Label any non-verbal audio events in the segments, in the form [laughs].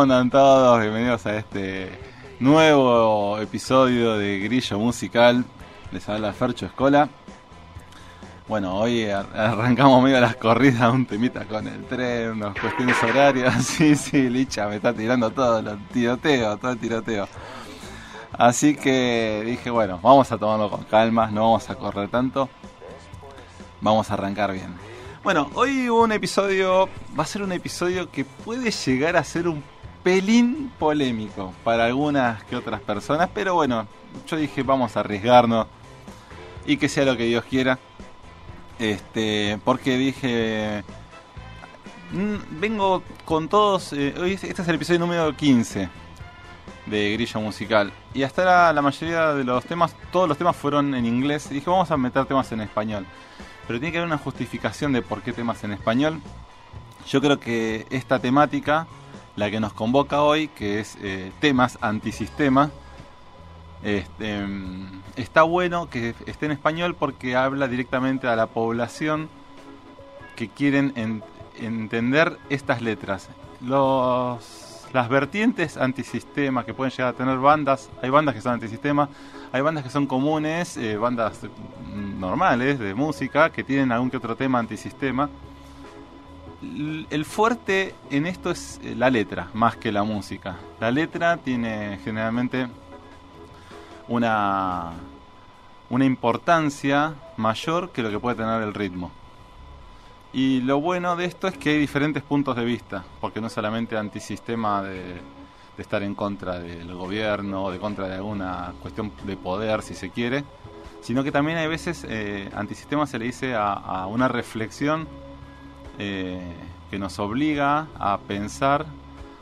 ¿cómo andan todos? Bienvenidos a este nuevo episodio de Grillo Musical. Les habla Fercho Escola. Bueno, hoy ar- arrancamos medio las corridas, un temita con el tren, unas cuestiones horarias. [laughs] Sí, sí, Licha me está tirando todo, los tiroteo, todo el tiroteo. Así que dije, bueno, vamos a tomarlo con calma, no vamos a correr tanto. Vamos a arrancar bien. Bueno, hoy un episodio, va a ser un episodio que puede llegar a ser un pelín polémico para algunas que otras personas, pero bueno, yo dije vamos a arriesgarnos y que sea lo que Dios quiera. Este, porque dije mm, vengo con todos, eh, hoy es- este es el episodio número 15 de Grillo Musical y hasta ahora la mayoría de los temas, todos los temas fueron en inglés y dije vamos a meter temas en español pero tiene que haber una justificación de por qué temas en español. Yo creo que esta temática, la que nos convoca hoy, que es eh, temas antisistema, este, mm, está bueno que esté en español porque habla directamente a la población que quieren en- entender estas letras. Los, las vertientes antisistema que pueden llegar a tener bandas, hay bandas que son antisistema, hay bandas que son comunes, eh, bandas normales de música que tienen algún que otro tema antisistema. El fuerte en esto es eh, la letra, más que la música. La letra tiene generalmente una, una importancia mayor que lo que puede tener el ritmo. Y lo bueno de esto es que hay diferentes puntos de vista, porque no es solamente antisistema de, de estar en contra del gobierno de contra de alguna cuestión de poder, si se quiere, sino que también hay veces eh, antisistema se le dice a, a una reflexión eh, que nos obliga a pensar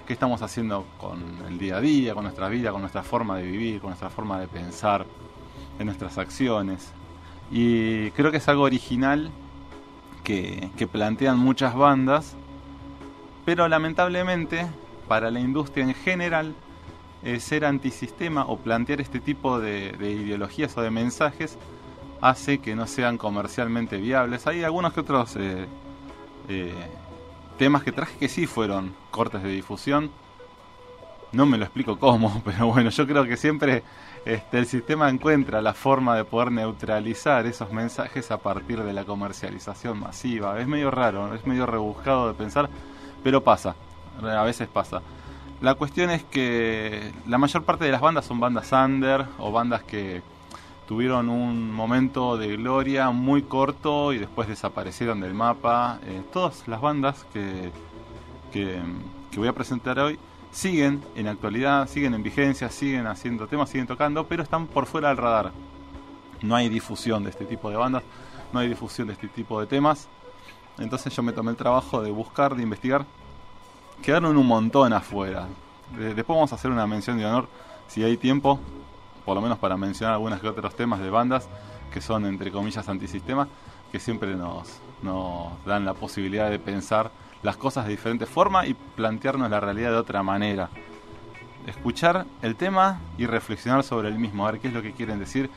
qué estamos haciendo con el día a día, con nuestra vida, con nuestra forma de vivir, con nuestra forma de pensar, en nuestras acciones. Y creo que es algo original que, plantean muchas bandas, pero lamentablemente para la industria en general, eh, ser antisistema o plantear este tipo de, de ideologías o de mensajes hace que no sean comercialmente viables. Hay algunos que otros eh, eh, temas que traje que sí fueron cortes de difusión. No me lo explico cómo, [laughs] pero bueno, yo creo que siempre este, el sistema encuentra la forma de poder neutralizar esos mensajes a partir de la comercialización masiva. Es medio raro, es medio rebuscado de pensar, pero pasa, a veces pasa. La cuestión es que la mayor parte de las bandas son bandas under o bandas que tuvieron un momento de gloria muy corto y después desaparecieron del mapa. Eh, todas las bandas que, que, que voy a presentar hoy siguen en actualidad, siguen en vigencia, siguen haciendo temas, siguen tocando, pero están por fuera del radar. No hay difusión de este tipo de bandas, no hay difusión de este tipo de temas. Entonces yo me tomé el trabajo de buscar, de investigar. Quedaron un montón afuera. De- después vamos a hacer una mención de honor, si hay tiempo, por lo menos para mencionar algunos que otros temas de bandas que son, entre comillas, antisistema, que siempre nos, dan la posibilidad de pensar las cosas de diferente forma y plantearnos la realidad de otra manera. Escuchar el tema y reflexionar sobre el mismo, a ver qué es lo que quieren decir,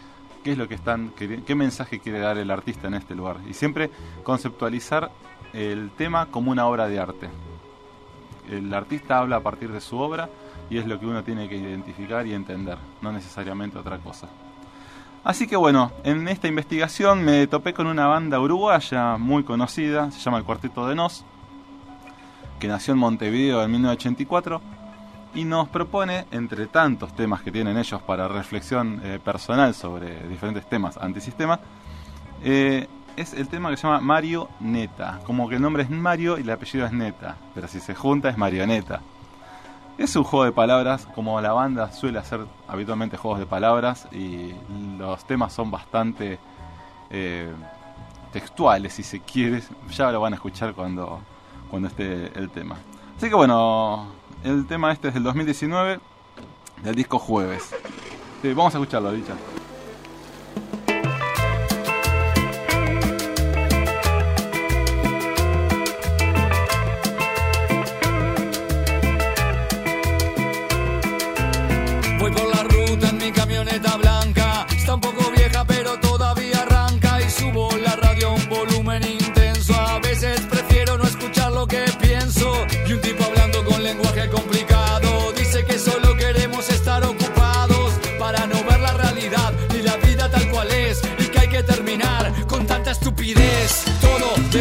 qué es lo que están, qué mensaje quiere dar el artista en este lugar. Y siempre conceptualizar el tema como una obra de arte. El artista habla a partir de su obra y es lo que uno tiene que identificar y entender, no necesariamente otra cosa. Así que bueno, en esta investigación me topé con una banda uruguaya muy conocida, se llama el Cuarteto de Nos, que nació en Montevideo en 1984 y nos propone, entre tantos temas que tienen ellos para reflexión eh, personal sobre diferentes temas antisistema, eh, es el tema que se llama Mario Neta. Como que el nombre es Mario y el apellido es Neta, pero si se junta es Marioneta. Es un juego de palabras, como la banda suele hacer habitualmente juegos de palabras, y los temas son bastante eh, textuales, si se quiere. [laughs] Ya lo van a escuchar cuando, cuando esté el tema. Así que bueno, el tema este es del 2019, del disco Jueves. Vamos a escucharlo, dicha.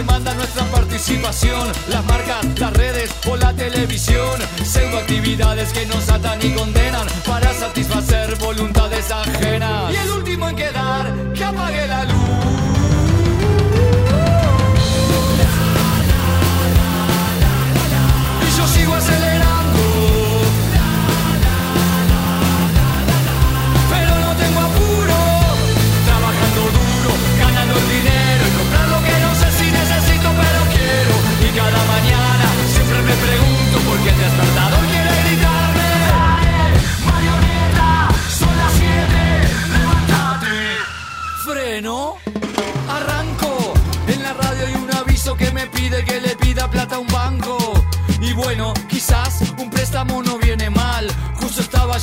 Demanda nuestra participación. Las marcas, las redes o la televisión. Pseudoactividades que nos atan y condenan para satisfacer voluntades ajenas.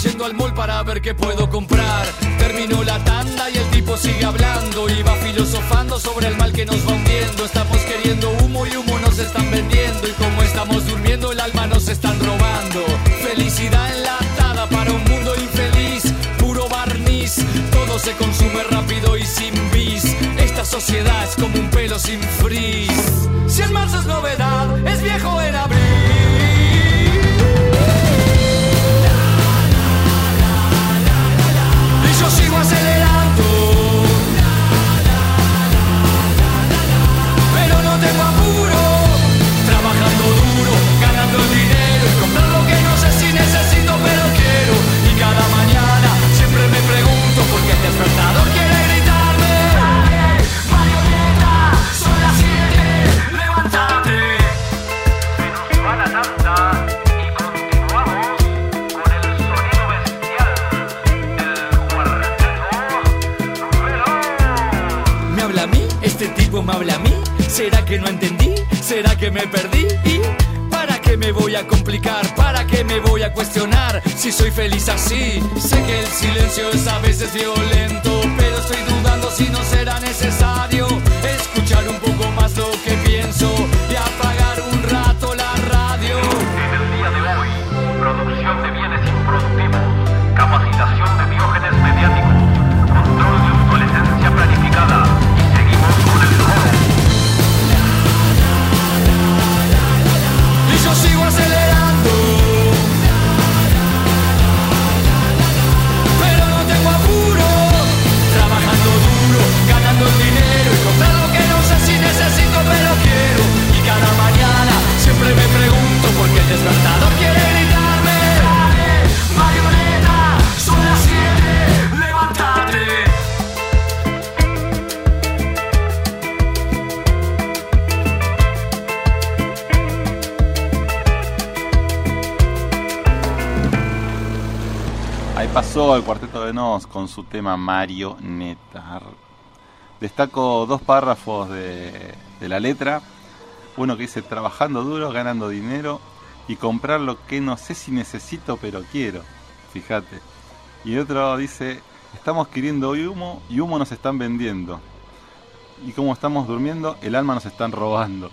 Yendo al mall para ver qué puedo comprar. Terminó la tanda y el tipo sigue hablando. Y va filosofando sobre el mal que nos va hundiendo. Estamos queriendo humo y humo nos están vendiendo. Y como estamos durmiendo, el alma nos están robando. Felicidad enlatada para un mundo infeliz. Puro barniz, todo se consume rápido y sin bis. Esta sociedad es como un pelo sin frizz. Si en marzo es novedad, a complicar? ¿Para qué me voy a cuestionar? Si soy feliz así, sé que el silencio es a veces violento, pero estoy dudando si no será necesario escuchar un poco más lo que pienso El cuarteto de Nos con su tema Marioneta. Destaco dos párrafos de, la letra. Uno que dice trabajando duro, ganando dinero y comprar lo que no sé si necesito pero quiero. Fíjate. Y otro dice estamos queriendo humo y humo nos están vendiendo. Y como estamos durmiendo, el alma nos están robando.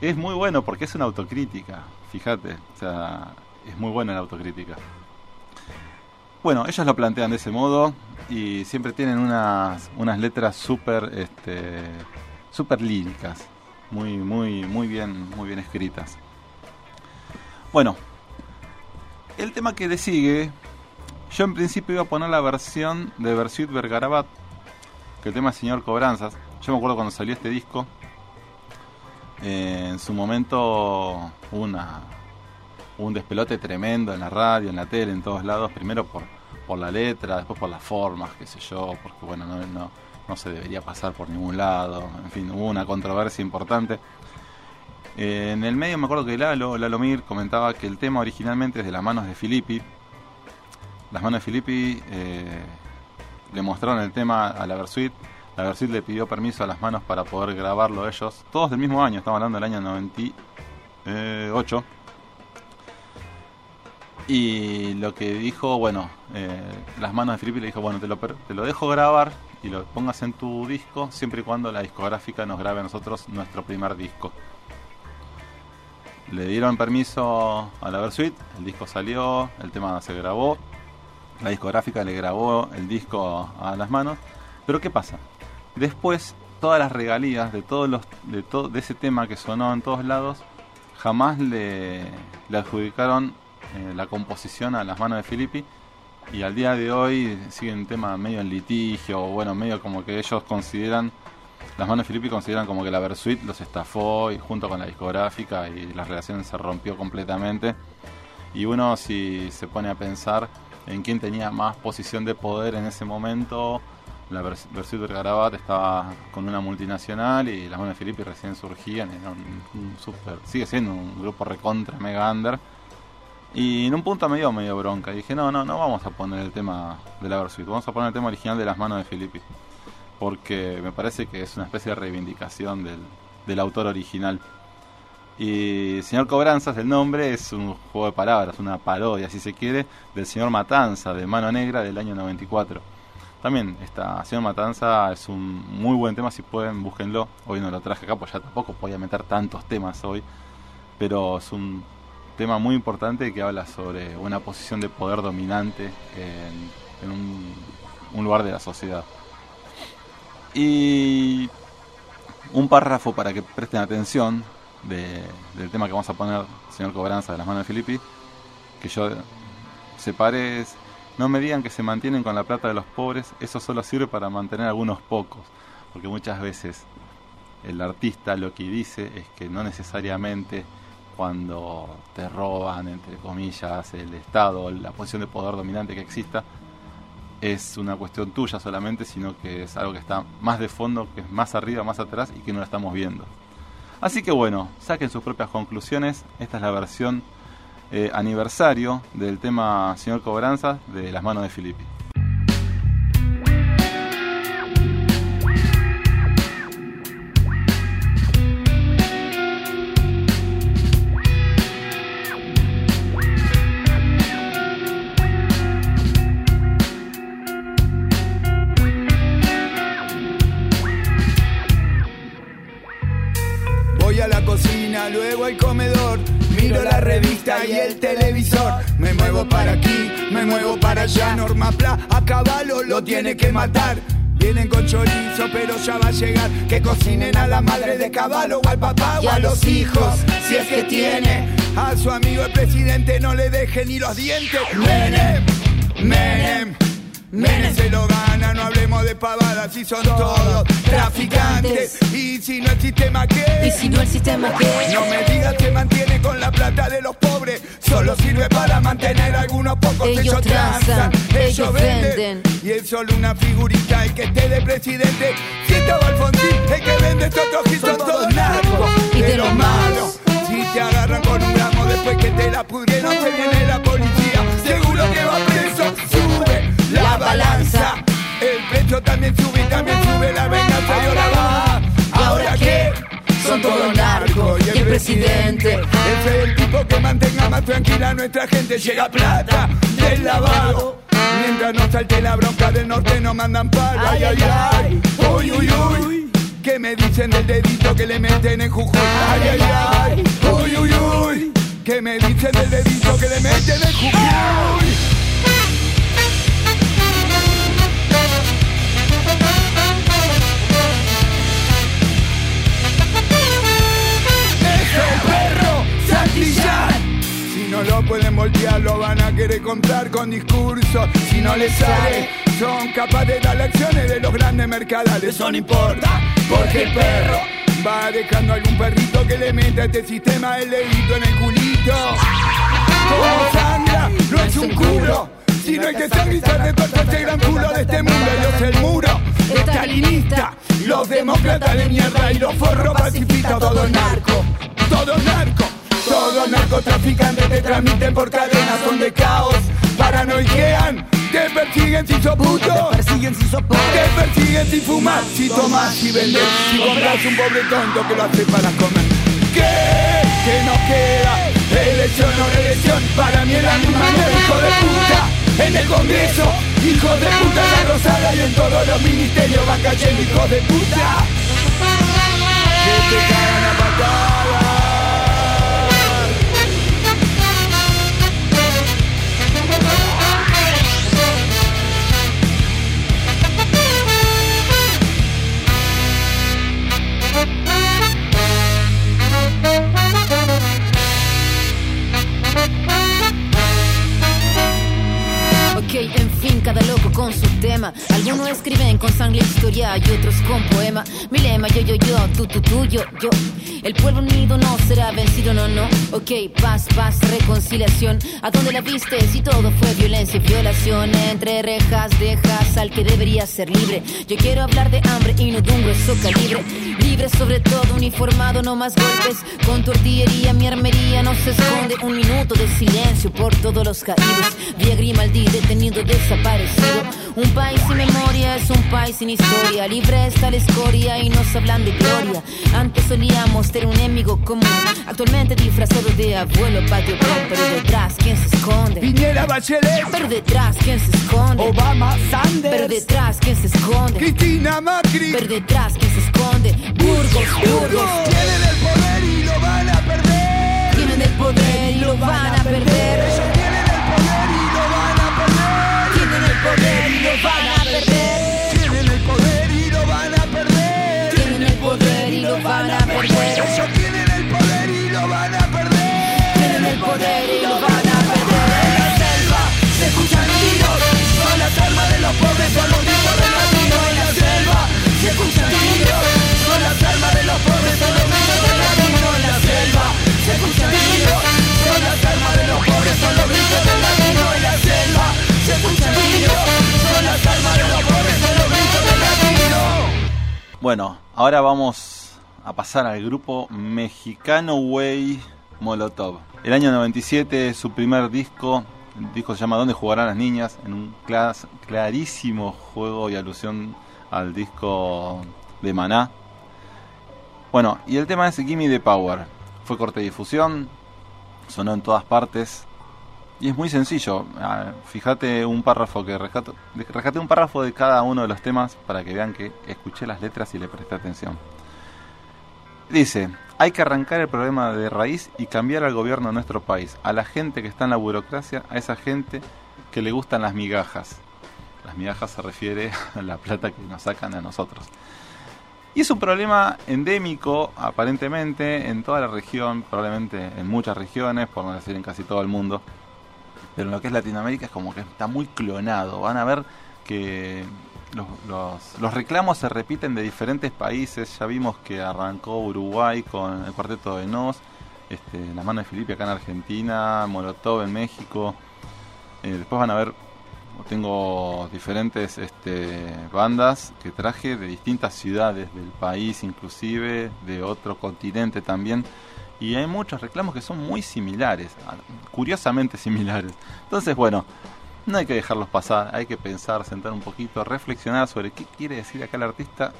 Es muy bueno porque es una autocrítica. Fíjate. Es muy buena la autocrítica. Bueno, ellos lo plantean de ese modo y siempre tienen unas, unas letras súper este, super líricas, muy, muy, muy, bien, muy bien escritas. Bueno, el tema que le sigue, yo en principio iba a poner la versión de Versuit Vergarabat, que el tema es Señor Cobranzas. Yo me acuerdo cuando salió este disco, eh, en su momento una, un despelote tremendo en la radio, en la tele, en todos lados, primero por, por la letra, después por las formas, qué sé yo, porque bueno, no, no, no se debería pasar por ningún lado, en fin, hubo una controversia importante. Eh, en el medio me acuerdo que Lalo, Lalo Mir comentaba que el tema originalmente es de las manos de Filippi. Las manos de Filippi eh, le mostraron el tema a la Versuit. La Versuit le pidió permiso a las manos para poder grabarlo ellos. Todos del mismo año, estamos hablando del año 98. Y lo que dijo, bueno, eh, las manos de Filippi le dijo, bueno, te lo, te lo dejo grabar y lo pongas en tu disco siempre y cuando la discográfica nos grabe a nosotros nuestro primer disco. Le dieron permiso a la Versuit, el disco salió, el tema se grabó, la discográfica le grabó el disco a las manos. Pero ¿qué pasa? Después todas las regalías de todos los de todo de ese tema que sonó en todos lados jamás le adjudicaron eh, la composición a las manos de Filippi y al día de hoy sigue un tema medio en litigio o bueno medio como que ellos consideran las manos de Filippi consideran como que la Versuit los estafó y junto con la discográfica y la relación se rompió completamente. Y uno si se pone a pensar en quién tenía más posición de poder en ese momento la Vers- Versuit Vergarabat estaba con una multinacional y las manos de Filippi recién surgían era un, super sigue siendo un grupo recontra mega under y en un punto me dio medio bronca. Y dije, no, no, no vamos a poner el tema de la Versuit. Vamos a poner el tema original de las manos de Filippi. Porque me parece que es una especie de reivindicación del, del autor original. Y Señor Cobranzas, el nombre, es un juego de palabras, una parodia, si se quiere, del Señor Matanza, de Mano Negra, del año 94. También, esta Señor Matanza es un muy buen tema, si pueden, búsquenlo. Hoy no lo traje acá, pues ya tampoco podía meter tantos temas hoy. Pero es un tema muy importante que habla sobre una posición de poder dominante en, un, lugar de la sociedad. Y un párrafo para que presten atención de- del tema que vamos a poner, señor Cobranza, de las manos de Filippi, que yo separé es, no me digan que se mantienen con la plata de los pobres, eso solo sirve para mantener algunos pocos, porque muchas veces el artista lo que dice es que no necesariamente cuando te roban, entre comillas, el Estado, la posición de poder dominante que exista, es una cuestión tuya solamente, sino que es algo que está más de fondo, que es más arriba, más atrás y que no lo estamos viendo. Así que bueno, saquen sus propias conclusiones. Esta es la versión eh, aniversario del tema Señor Cobranza de las manos de Filippi. Tiene que matar. Vienen con chorizo, pero ya va a llegar. Que cocinen a la madre de caballo o al papá o a los hijos, si es que tiene. A su amigo el presidente no le deje ni los dientes. Menem, Menem. Menem se lo gana, no hablemos de pavadas si son todos traficantes. Y si no el sistema que Y si no el sistema que no me digas que mantiene con la plata de los pobres, solo sirve para mantener a algunos pocos. Ellos transan, ellos venden. Y es solo una figurita el que esté de presidente. Si estaba Alfonsín, el que vende estos ojos son todos narcos. Y de los malos. Si te agarran con un gramo después que te la pudrieron, te viene presidente. Es el tipo que mantenga más tranquila a nuestra gente. Llega plata del lavado. Mientras no salte la bronca del norte, no mandan palo. Ay, ay, ay. Uy, uy, uy. ¿Qué me dicen del dedito que le meten en Jujuy? Ay, ay, ay. Uy, uy, uy. ¿Qué me dicen del dedito que le meten en Jujuy? Si no lo pueden voltear, lo van a querer comprar con discursos. Si no les sale, son capaces de dar acciones de los grandes mercadales. Eso no importa, porque el perro va dejando algún perrito que le meta este sistema el dedito en el culito. Como sangra, no es un culo. Sino hay que sangrizar de todo este gran culo de este mundo. Dios el muro, estalinista, los demócratas de mierda y los forros pacifistas, todo narco, todo narco. Todos narcotraficantes te transmiten por cadenas, son de caos, paranoiquean, te persiguen si sos puto, persiguen si sos pobre. te persiguen si fumas, si tomas, si vendes, si compras un pobre tonto que lo hace para comer. ¿Qué? ¿Qué nos queda? Elección o reelección, para mí es la misma mierda, hijo de puta. En el Congreso, hijo de puta la Rosada y en todos los ministerios van cayendo hijos de puta. Que te cagan a patadas. Tú, tú, tú, yo, yo. El pueblo unido no será vencido, no, no. Ok, paz, paz, reconciliación. ¿A dónde la viste? Si todo fue violencia y violación. Entre rejas dejas al que debería ser libre. Yo quiero hablar de hambre y no de un grueso calibre. Libre sobre todo, uniformado, no más golpes. Con tu mi armería no se esconde. Un minuto de silencio por todos los caídos. Vía Grimaldi, detenido, desaparecido. Un país sin memoria es un país sin historia. Libre está la escoria y nos hablan de gloria. Antes solíamos tener un enemigo común. Actualmente disfrazado de abuelo patio, pero detrás, ¿quién se esconde? Piñera Bachelet, Pero detrás, ¿quién se esconde? Obama, Pero Sanders, detrás, ¿quién se esconde? Cristina Macri. Pero detrás, ¿quién se esconde? Burgos, Burgos. Tienen el poder y lo van a perder. Tienen el poder y lo van a perder. Ellos tienen el poder y lo van a perder. Tienen el poder y lo van a perder. Van a perder. Ellos tienen el poder y lo van a perder. Tienen el poder y lo van a perder. En la selva se escuchan tiros. Son las armas de los pobres, son los gritos de latino. En la selva se escuchan tiros. Son las armas de los pobres, son los gritos de latino. En la selva se escuchan tiros. Son las armas de los pobres, son los gritos de latino. En la selva se escuchan tiros. Son las armas de los pobres, son los gritos de latino. Bueno, ahora vamos a pasar al grupo mexicano Way Molotov. El año 97, su primer disco, el disco se llama ¿Dónde jugarán las niñas? En un clarísimo juego y alusión al disco de Maná. Bueno, y el tema es Gimme the Power. Fue corte de difusión, sonó en todas partes. Y es muy sencillo. Ah, Fíjate un párrafo que rescato. Rescaté un párrafo de cada uno de los temas para que vean que escuché las letras y le presté atención. Dice, hay que arrancar el problema de raíz y cambiar al gobierno de nuestro país, a la gente que está en la burocracia, a esa gente que le gustan las migajas. Las migajas se refiere a la plata que nos sacan a nosotros. Y es un problema endémico, aparentemente, en toda la región, probablemente en muchas regiones, por no decir en casi todo el mundo. Pero en lo que es Latinoamérica es como que está muy clonado. Van a ver que los, los- reclamos se repiten de diferentes países. Ya vimos que arrancó Uruguay con el cuarteto de Nos, este, La mano de Felipe acá en Argentina, Molotov en México. Eh, después van a ver, tengo diferentes este, bandas que traje de distintas ciudades del país, inclusive de otro continente también. Y hay muchos reclamos que son muy similares, a- curiosamente similares. Entonces, bueno, no hay que dejarlos pasar, hay que pensar, sentar un poquito, reflexionar sobre qué quiere decir acá el artista.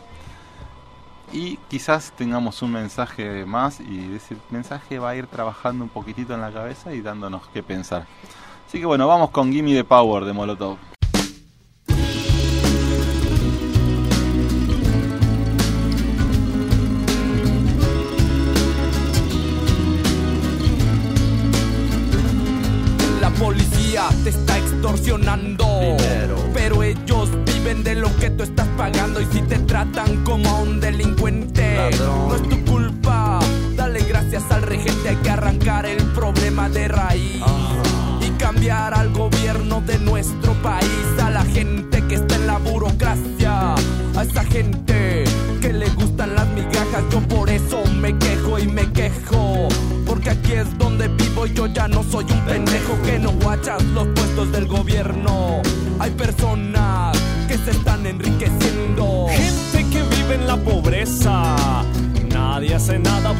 Y quizás tengamos un mensaje más y ese mensaje va a ir trabajando un poquitito en la cabeza y dándonos qué pensar. Así que bueno, vamos con Gimme the Power de Molotov.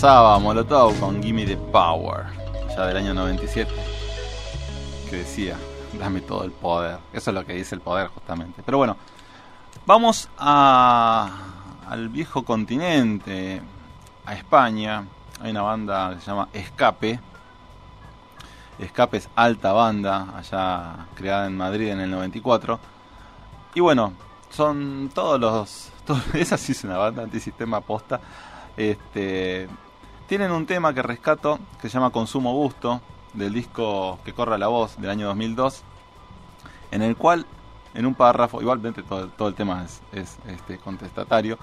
pasaba Molotov con Gimme the Power, ya del año 97, que decía, dame todo el poder. Eso es lo que dice el poder justamente. Pero bueno, vamos a, al viejo continente, a España. Hay una banda que se llama Escape. Escape es alta banda, allá creada en Madrid en el 94. Y bueno, son todos los... [laughs] Todos, esa sí es una banda antisistema posta. Este, tienen un tema que rescato que se llama Consumo Gusto, del disco Que corra la voz del año 2002, en el cual, en un párrafo, igualmente todo, todo el tema es, es, este, contestatario,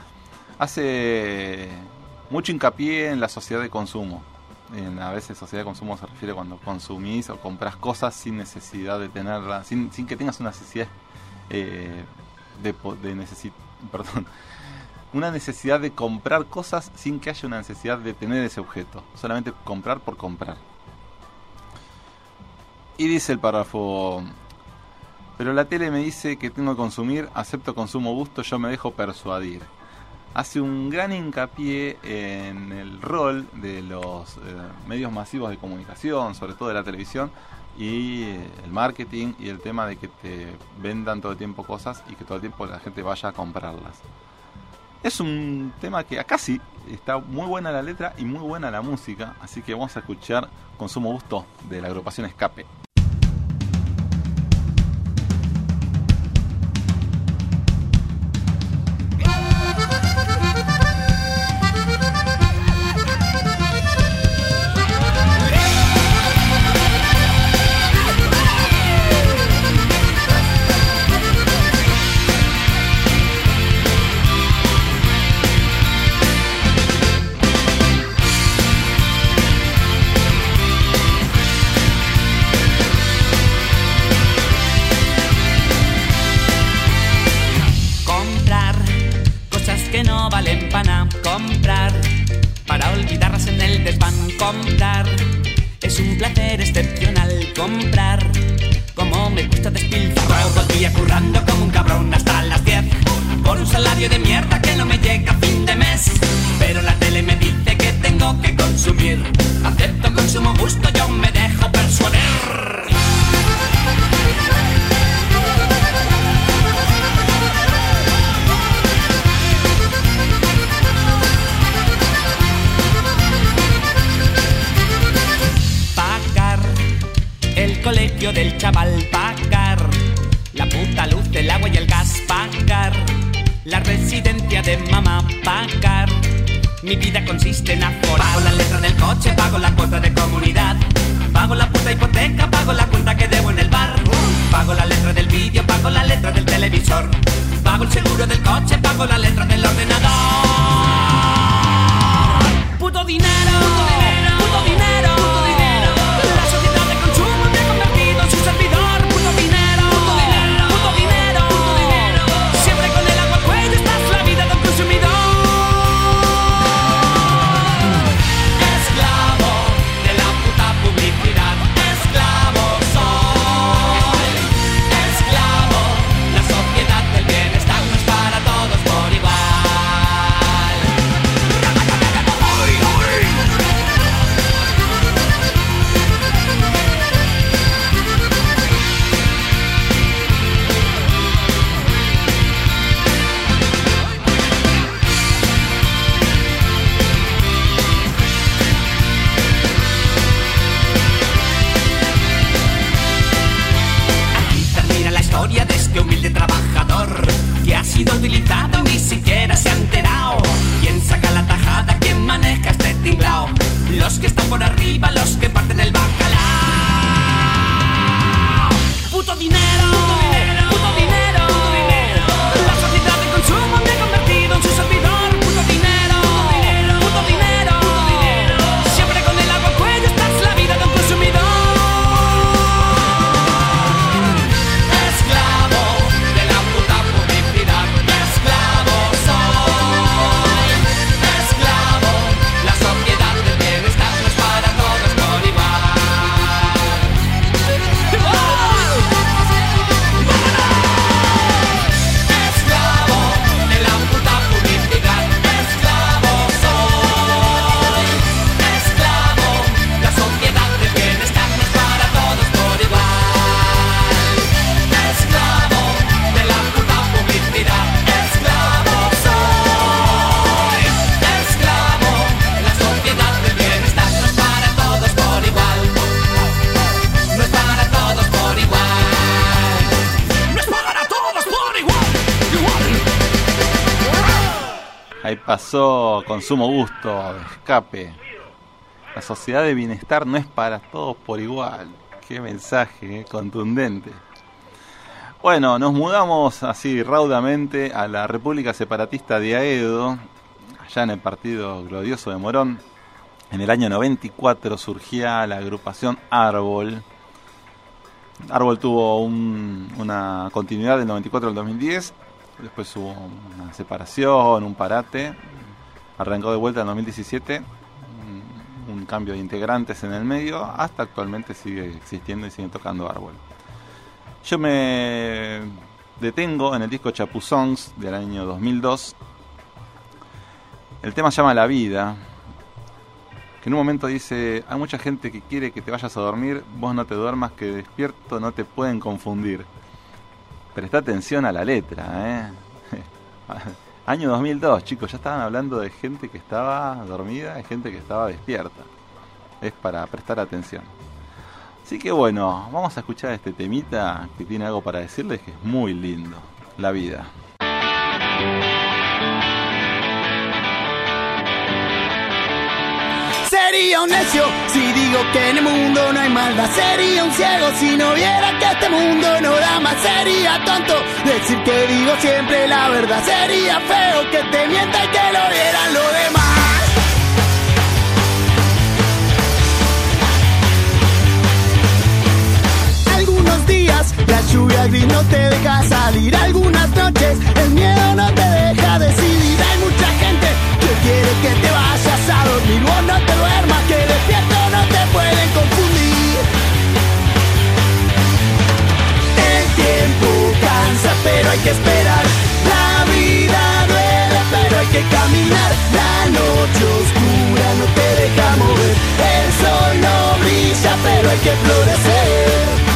hace mucho hincapié en la sociedad de consumo. En, a veces sociedad de consumo se refiere cuando consumís o compras cosas sin necesidad de tenerlas, sin, sin que tengas una necesidad eh, de, de necesi- [laughs] perdón, una necesidad de comprar cosas sin que haya una necesidad de tener ese objeto. Solamente comprar por comprar. Y dice el párrafo, pero la tele me dice que tengo que consumir, acepto consumo gusto, yo me dejo persuadir. Hace un gran hincapié en el rol de los eh, medios masivos de comunicación, sobre todo de la televisión, y eh, el marketing y el tema de que te vendan todo el tiempo cosas y que todo el tiempo la gente vaya a comprarlas. Es un tema que acá sí está muy buena la letra y muy buena la música, así que vamos a escuchar Consumo Gusto de la agrupación Escape. Mi vida consiste en aforar. Pago la letra del coche, pago la cuota de comunidad. Pago la puta hipoteca, pago la cuenta que debo en el bar. Pago la letra del vídeo, pago la letra del televisor. Pago el seguro del coche, pago la letra del ordenador. Puto dinero, puto dinero, Ahí pasó Consumo Gusto, Escape. La sociedad de bienestar no es para todos por igual. Qué mensaje contundente. Bueno, nos mudamos así raudamente a la República Separatista de Aedo, allá en el partido glorioso de Morón. En el año 94 surgía la agrupación Árbol. Árbol tuvo un- una continuidad del 94 al 2010, después hubo una separación, un parate, arrancó de vuelta en 2017, un, cambio de integrantes en el medio, hasta actualmente sigue existiendo y sigue tocando Árbol. Yo me detengo en el disco Chapuzongs del año 2002. El tema llama La Vida, que en un momento dice, hay mucha gente que quiere que te vayas a dormir, vos no te duermas, que despierto no te pueden confundir. Presta atención a la letra, ¿eh? [laughs] Año 2002, chicos, ya estaban hablando de gente que estaba dormida y gente que estaba despierta. Es para prestar atención. Así que bueno, vamos a escuchar este temita que tiene algo para decirles que es muy lindo. La vida. Sería un necio si digo que en el mundo no hay maldad. Sería un ciego si no viera que este mundo no da más. Sería tonto decir que digo siempre la verdad. Sería feo que te mienta y que lo vieran los demás. Algunos días la lluvia gris no te deja salir. Algunas noches el miedo no te deja decidir. Hay mucha gente que quiere que te vayas a dormir. Vos no te duermas, que despierto no te pueden confundir. El tiempo cansa, pero hay que esperar. La vida duele, pero hay que caminar. La noche oscura no te deja mover. El sol no brilla, pero hay que florecer.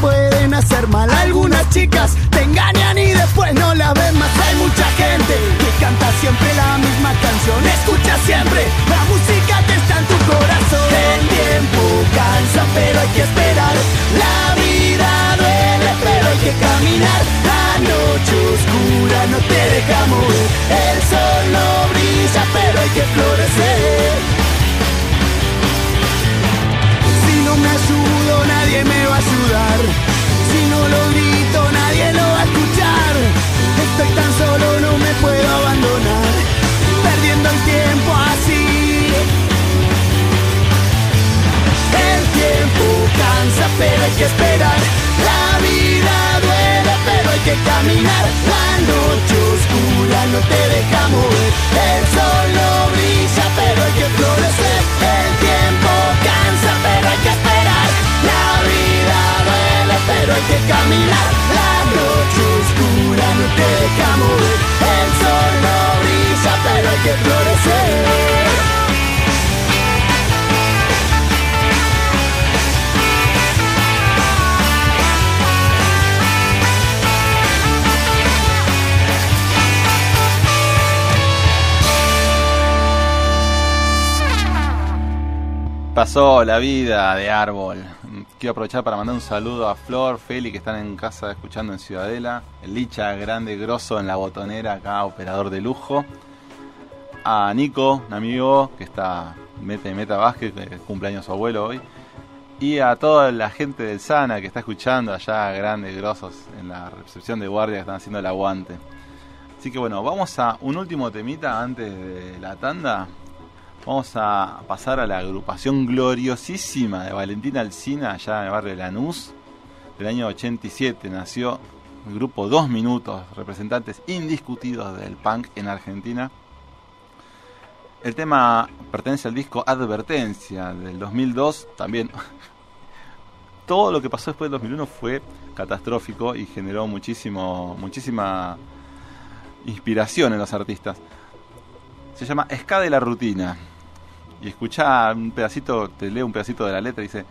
Pueden hacer mal. Algunas chicas te engañan y después no la ven más. Hay mucha gente que canta siempre la misma canción. Escucha siempre la música que está en tu corazón. El tiempo cansa, pero hay que esperar. La vida duele, pero hay que caminar. La noche oscura no te deja mover. El sol no brilla, pero hay que Pasó la vida de árbol. Quiero aprovechar para mandar un saludo a Flor, Feli, que están en casa escuchando en Ciudadela. El Licha, grande, grosso en la botonera, acá, operador de lujo. A Nico, un amigo que está meta y meta básquet, que cumpleaños su abuelo hoy. Y a toda la gente del Sana que está escuchando allá, grandes, grosos, en la recepción de guardia que están haciendo el aguante. Así que bueno, vamos a un último temita antes de la tanda. Vamos a pasar a la agrupación gloriosísima de Valentina Alcina, allá en el barrio de Lanús, del año 87. Nació el grupo Dos Minutos, representantes indiscutidos del punk en Argentina. El tema pertenece al disco Advertencia del 2002. También [laughs] todo lo que pasó después del 2001 fue catastrófico y generó muchísimo, muchísima inspiración en los artistas. Se llama Ska de la rutina. Y escucha un pedacito, te leo un pedacito de la letra, dice,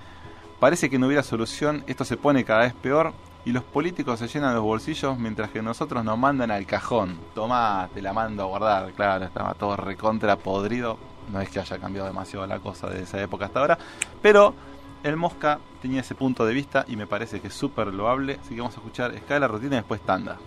parece que no hubiera solución, esto se pone cada vez peor y los políticos se llenan los bolsillos mientras que nosotros nos mandan al cajón. Tomá, te la mando a guardar, claro, estaba todo recontra podrido. No es que haya cambiado demasiado la cosa de esa época hasta ahora, pero el Mosca tenía ese punto de vista y me parece que es súper loable. Así que vamos a escuchar Escala Rutina y después Tanda.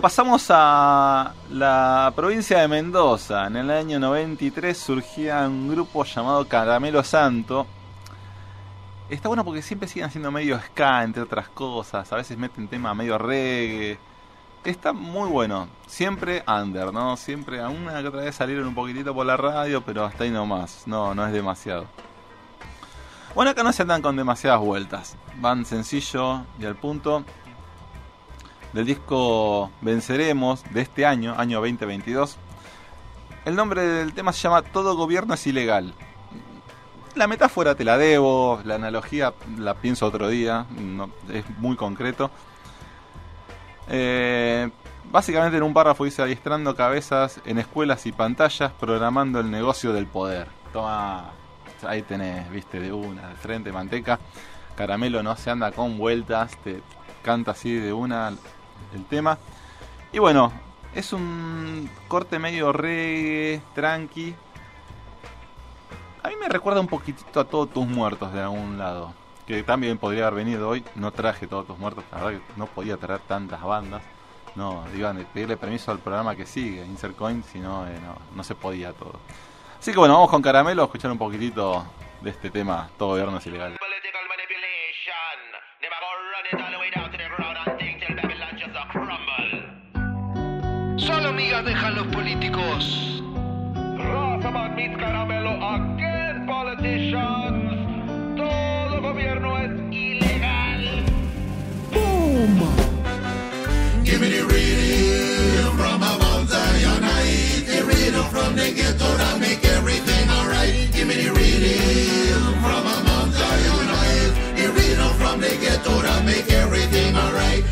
Pasamos a la provincia de Mendoza. En el año 93 surgía un grupo llamado Caramelo Santo. Está bueno porque siempre siguen haciendo medio ska, entre otras cosas. A veces meten tema medio reggae. Está muy bueno. Siempre under, ¿no? Siempre a una que otra vez salieron un poquitito por la radio, pero hasta ahí nomás. No, no es demasiado. Bueno, acá no se andan con demasiadas vueltas. Van sencillo y al punto del disco Venceremos de este año, año 2022. El nombre del tema se llama Todo gobierno es ilegal. La metáfora te la debo, la analogía la pienso otro día, es muy concreto. Eh, básicamente en un párrafo dice adiestrando cabezas en escuelas y pantallas, programando el negocio del poder. Toma, ahí tenés, viste, de una, de frente, manteca. Caramelo no se anda con vueltas, te canta así de una el tema. Y bueno, es un corte medio reggae, tranqui. A mí me recuerda un poquitito a Todos tus muertos de algún lado. Que también podría haber venido hoy. No traje Todos tus muertos. La verdad que no podía traer tantas bandas. No, a pedirle permiso al programa que sigue, Insert Coin, si no, eh, no, no se podía todo. Así que bueno, vamos con Caramelo a escuchar un poquitito de este tema. Todo gobierno es ilegal. Solo migas dejan los políticos. Razaman mis caramelo again politicians. Todo gobierno es ilegal. Give me the rhythm from a Zion height. The rhythm from the ghetto that make everything alright. Give me the rhythm from a Zion height. The rhythm from the ghetto that make everything alright.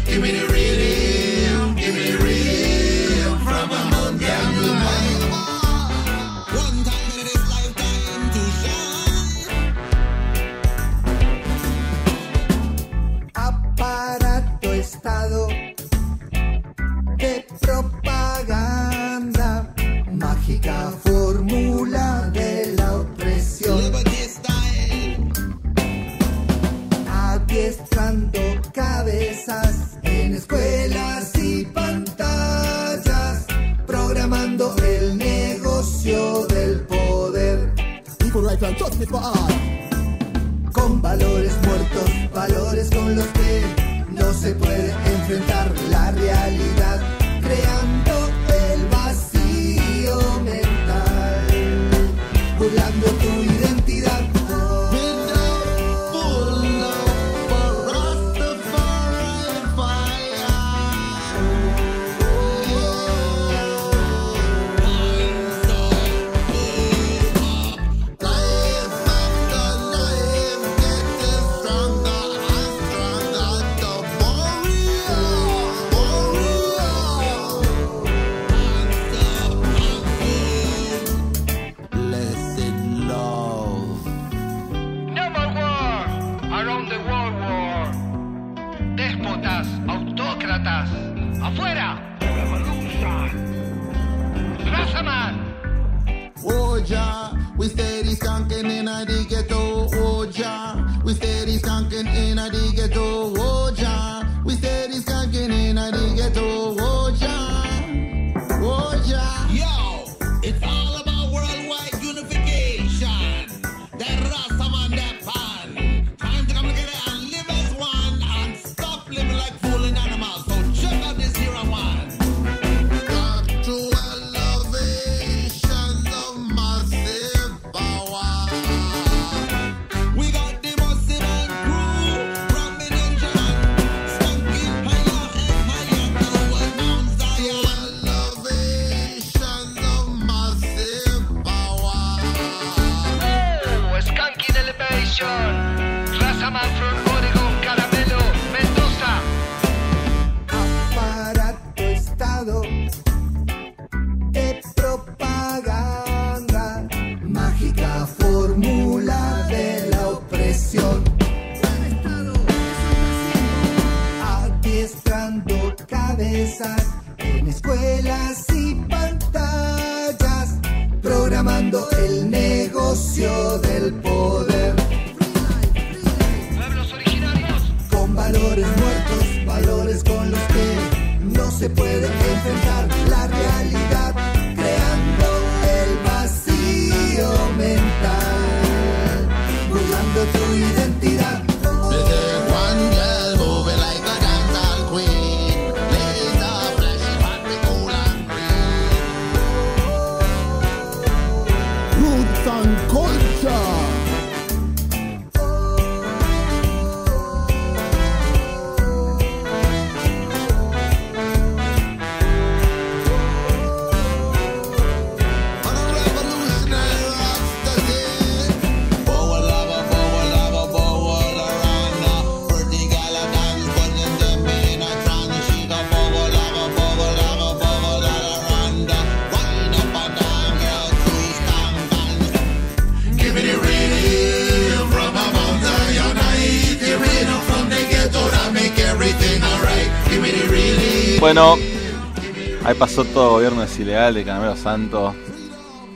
Ahí pasó todo gobierno es ilegal de Caramelo Santo.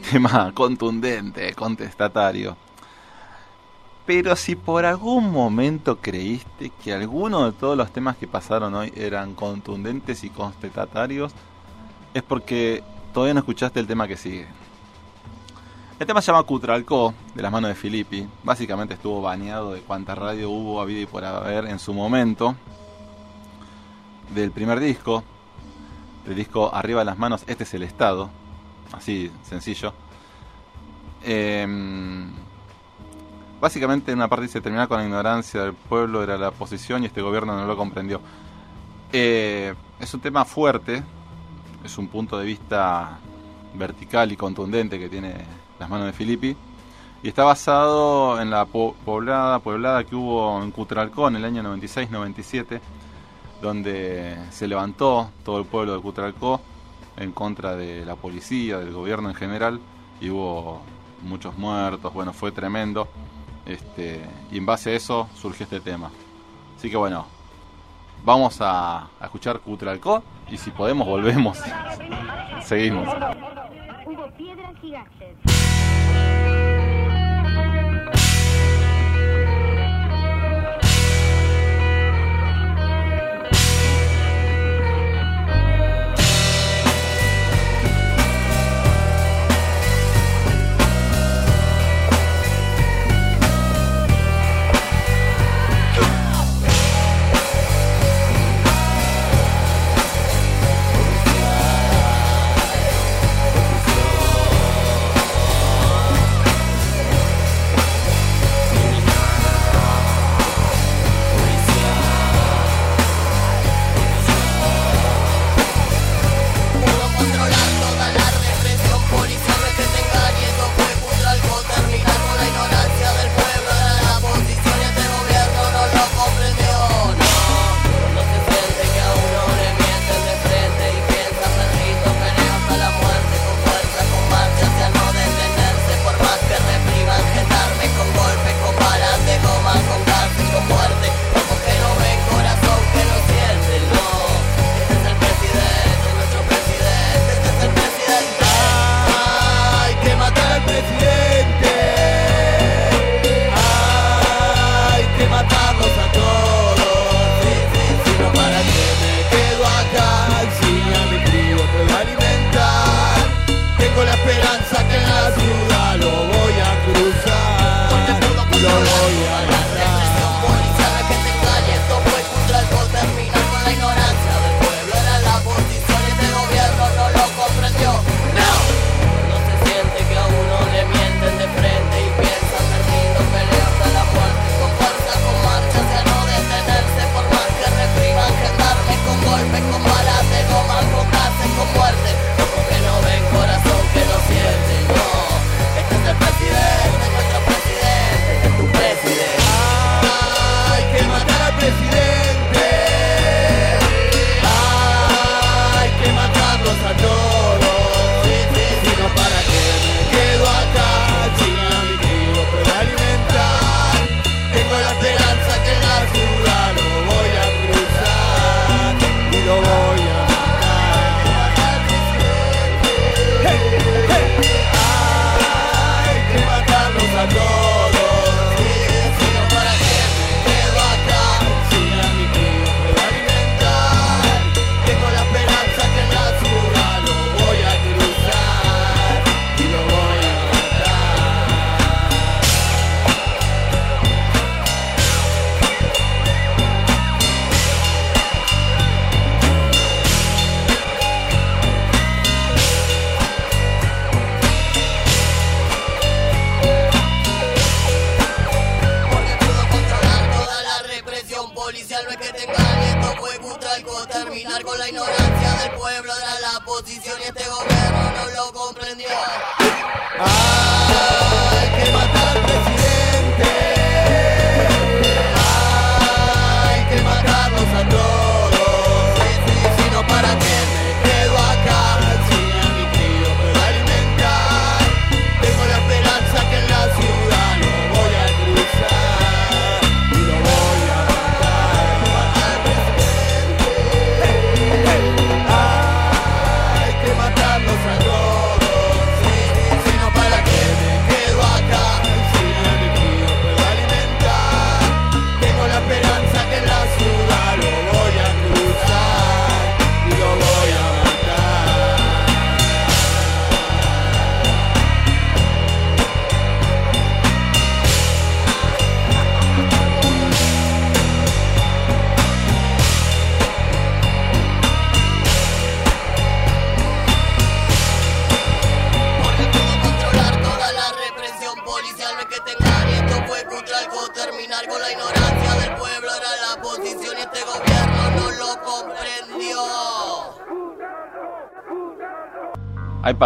Tema contundente, contestatario. Pero si por algún momento creíste que alguno de todos los temas que pasaron hoy eran contundentes y contestatarios, es porque todavía no escuchaste el tema que sigue. El tema se llama Cutralcó, de las manos de Filippi. Básicamente estuvo baneado de cuánta radio hubo, habido y por haber en su momento. Del primer disco, del disco Arriba de las manos, este es el Estado. Así, sencillo. Em, básicamente en una parte dice terminar con la ignorancia del pueblo era la posición y este gobierno no lo comprendió. Eh, es un tema fuerte, es un punto de vista vertical y contundente que tiene las manos de Filippi y está basado en la po- poblada poblada que hubo en Cutralcó en el año 96-97 donde se levantó todo el pueblo de Cutralcó en contra de la policía, del gobierno en general y hubo muchos muertos, bueno, fue tremendo. Este, y en base a eso surgió este tema. Así que bueno, vamos a, escuchar Cutralcó y si podemos volvemos. [laughs] Seguimos. Hubo piedras.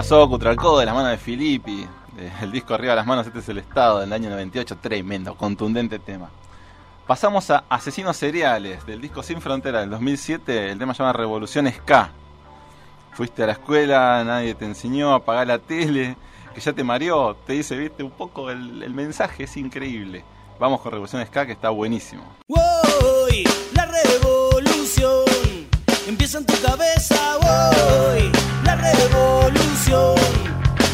Pasó Cutralcó de la mano de Filippi, el disco Arriba de las manos, este es el estado del año 98, tremendo, contundente tema. Pasamos a Asesinos Seriales, del disco Sin Frontera del 2007, el tema se llama Revolución Ska. Fuiste a la escuela, nadie te enseñó a apagar la tele, que ya te mareó, te dice, viste, un poco el, mensaje es increíble. Vamos con Revolución Ska, que está buenísimo. Voy, la revolución empieza en tu cabeza, voy, revolución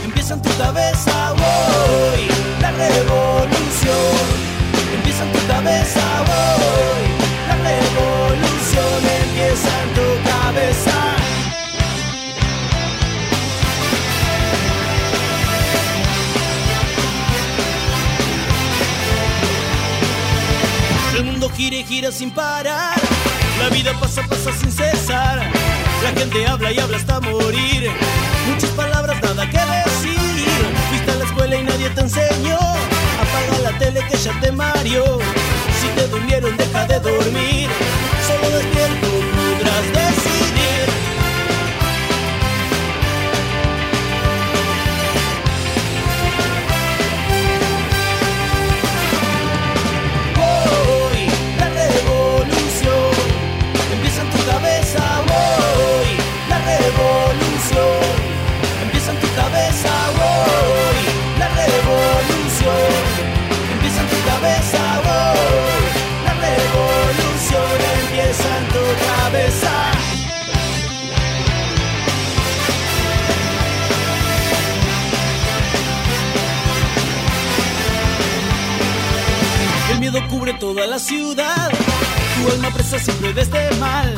empieza en tu cabeza, voy, la revolución empieza en tu cabeza, voy, la revolución empieza en tu cabeza. El mundo gira y gira sin parar. Gente habla y habla hasta morir. Muchas palabras, nada que decir. Fuiste a la escuela y nadie te enseñó. Apaga la tele que ya te mareó. Si te durmieron, deja de dormir. Solo despierto cubre toda la ciudad. Tu alma presa siempre de este mal.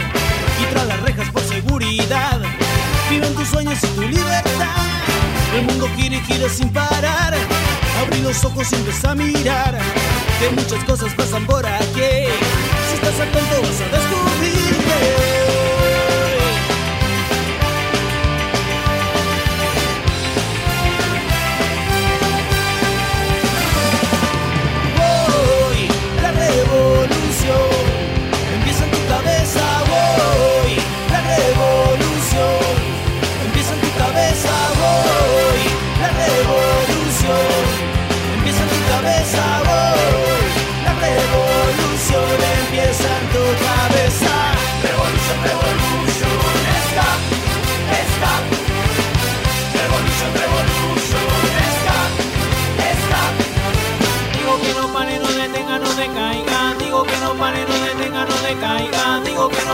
Y tras las rejas por seguridad. Viven tus sueños y tu libertad. El mundo gira y gira sin parar. Abrí los ojos y empieza a mirar. Que muchas cosas pasan por aquí. Si estás atento vas a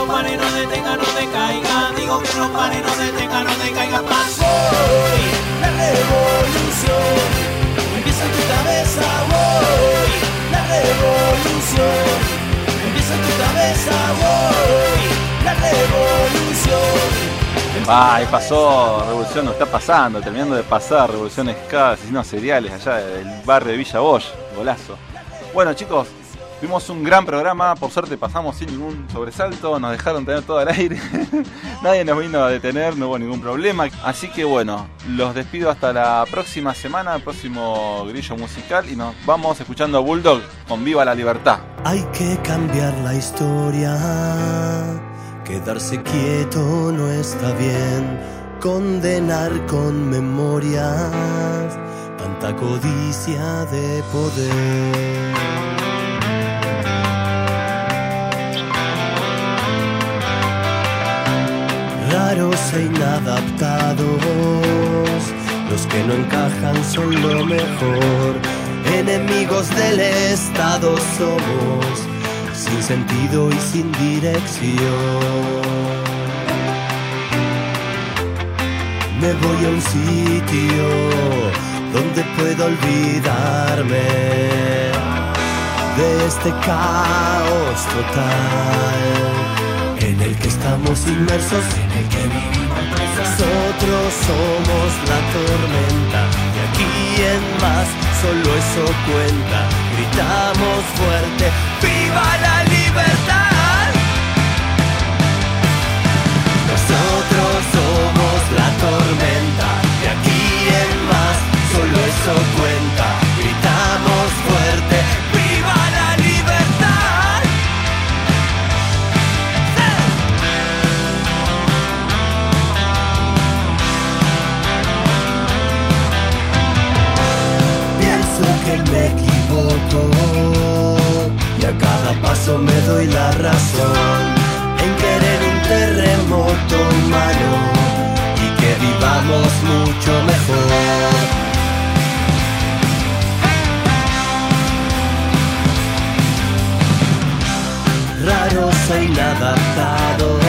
pare, no detenga, no te caigas más. Voy, la revolución empieza en tu cabeza. Voy, la revolución empieza en tu cabeza. Voy, la revolución. Ahí pasó, Revolución no está pasando, terminando de pasar, Revolución Ska, asesinos seriales allá del barrio de Villa Bosch, golazo. Bueno chicos, tuvimos un gran programa, por suerte pasamos sin ningún sobresalto, nos dejaron tener todo al aire, [laughs] nadie nos vino a detener, no hubo ningún problema. Así que bueno, los despido hasta la próxima semana, el próximo grillo musical y nos vamos escuchando a Bulldog con Viva la Libertad. Hay que cambiar la historia. Quedarse quieto no está bien. Condenar con memorias tanta codicia de poder. Raros e inadaptados, los que no encajan son lo mejor. Enemigos del Estado somos sin sentido y sin dirección. Me voy a un sitio donde puedo olvidarme de este caos total en el que estamos inmersos, en el que vivimos Nosotros somos la tormenta, de aquí en más solo eso cuenta. Gritamos fuerte, ¡Viva la libertad! Nosotros somos la tormenta, de aquí en más solo eso cuenta. Paso me doy la razón en querer un terremoto humano y que vivamos mucho mejor. Raros e inadaptados,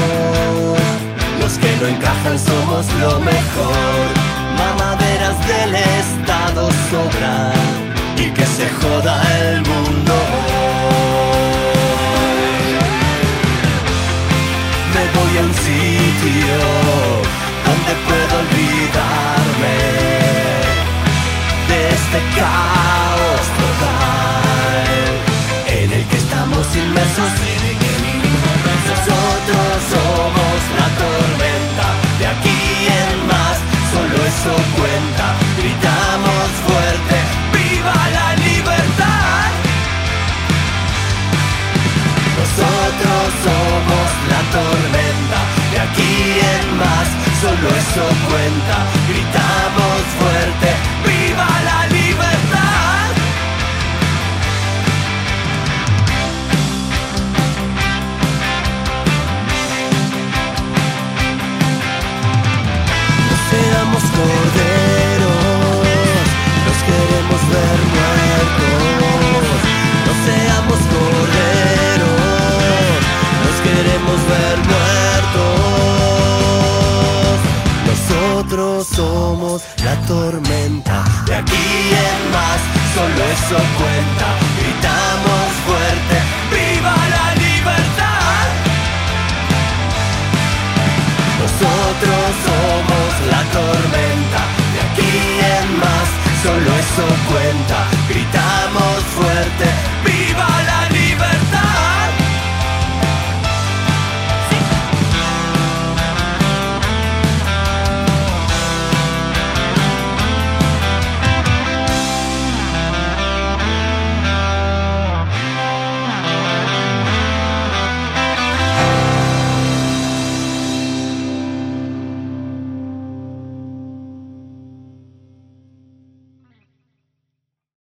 los que no encajan somos lo mejor. Mamaderas del Estado sobran y que se joda el mundo. Un sitio donde puedo olvidarme de este caos total en el que estamos inmersos. Cuenta.